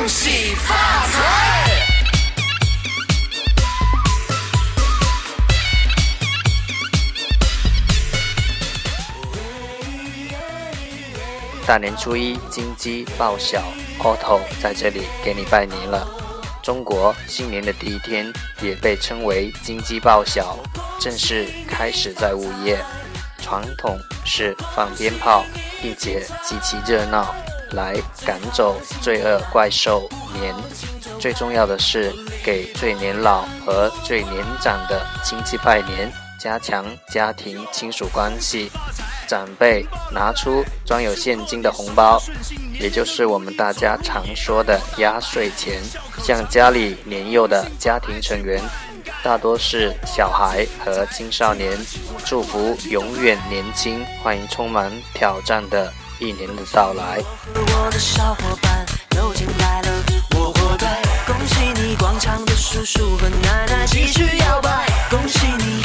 恭喜发财！大年初一，金鸡报晓，Otto 在这里给你拜年了。中国新年的第一天也被称为金鸡报晓，正式开始在午夜。传统是放鞭炮，并且极其热闹，来赶走罪恶怪兽年。最重要的是给最年老和最年长的亲戚拜年，加强家庭亲属关系。长辈拿出装有现金的红包，也就是我们大家常说的压岁钱，向家里年幼的家庭成员，大多是小孩和青少年，祝福永远年轻，欢迎充满挑战的一年的到来。恭喜你，广场的叔叔和奶奶继续摇摆。恭喜你，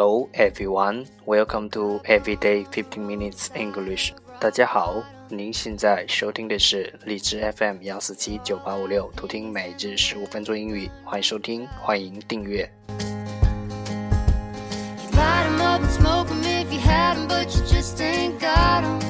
Hello everyone, welcome to Everyday Fifteen Minutes English。大家好，您现在收听的是荔枝 FM 幺四七九八五六，图听每日十五分钟英语，欢迎收听，欢迎订阅。You light 'em up and smoke 'em if you had 'em, but you just ain't got 'em.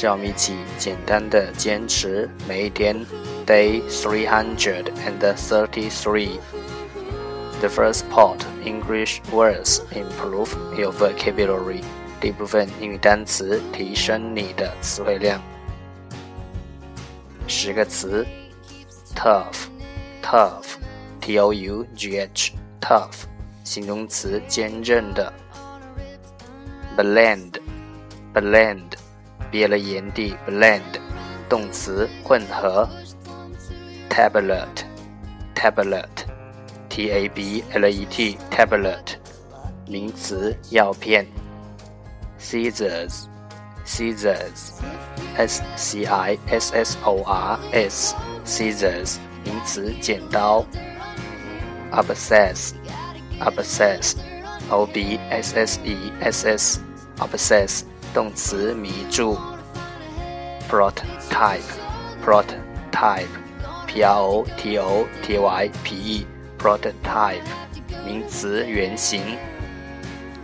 让我们一起简单的坚持每一天。Day three hundred and thirty-three. The first part English words improve your vocabulary. 第一部分英语单词提升你的词汇量。十个词：tough，tough，t o u g h，tough，形容词，坚韧的。blend，blend。别了炎帝 blend，动词混合。tablet，tablet，t a b l e t tablet，名词药片。scissors，scissors，s c i s s o r s，scissors，名词剪刀。obsess，obsess，o b s s e s s，obsess。动词迷住，prototype，prototype，p r o t o t y p e，prototype，名词原型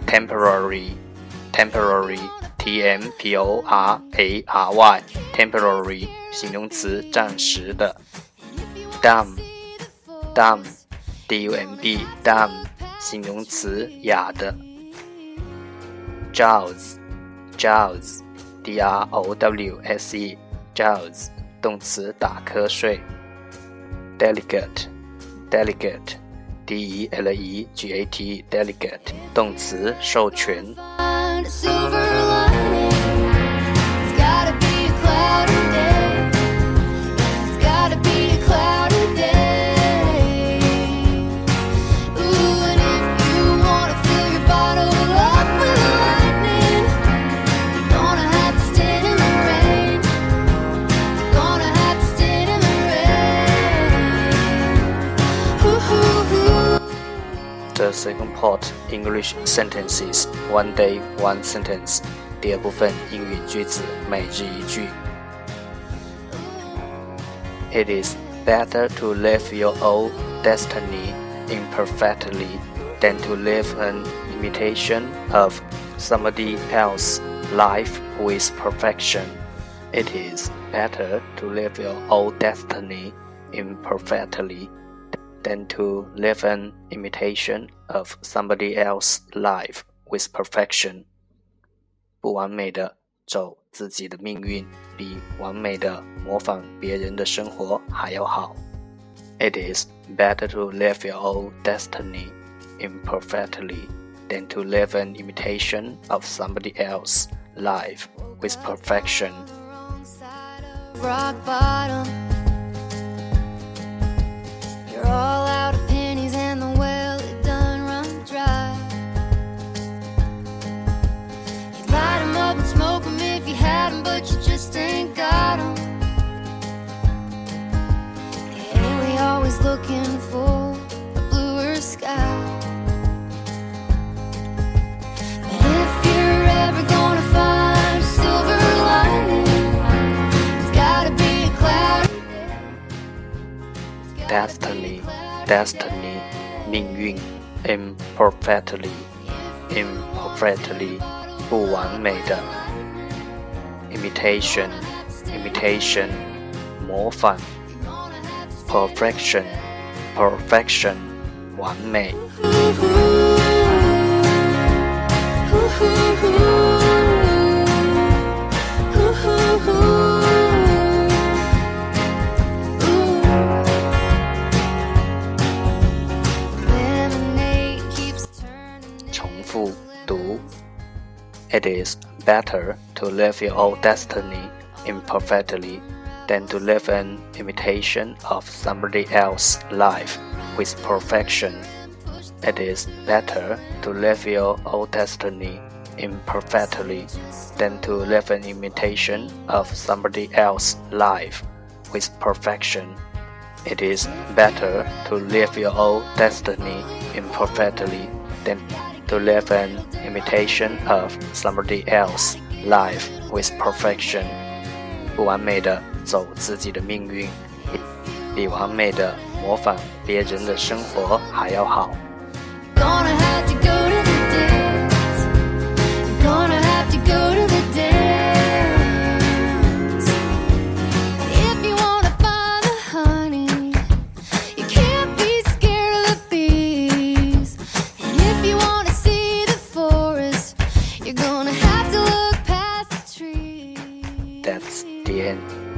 ，temporary，temporary，t m p o r a r y，temporary，形容词暂时的，dumb，dumb，d u m b，dumb，形容词哑的，jaws。Drows, D-R-O-W-S-E, drows 动词打瞌睡。Delegate, delegate, d e l e g a t, delegate 动词授权。The second part English sentences one day one sentence。第二部分英语句子每日一句。It is better to live your own destiny imperfectly than to live an imitation of somebody else's life with perfection. It is better to live your own destiny imperfectly than to live an imitation of somebody else's life with perfection. 不完美的走自己的命运，比完美的模仿别人的生活还要好。It is better to live your own destiny imperfectly than to live an imitation of somebody else's life with perfection. Destiny, be a cloudy destiny, 命运，imperfectly, imperfectly, 不完美的，imitation, imitation, 模仿，perfection, perfection, 完美。 It is better to live your own destiny imperfectly than to live an imitation of somebody else's life with perfection. It is better to live your own destiny imperfectly than to live an imitation of somebody else's life with perfection. It is better to live your own destiny imperfectly than to live an imitation of somebody else's life with perfection. 不完美的走自己的命运，比完美的模仿别人的生活还要好。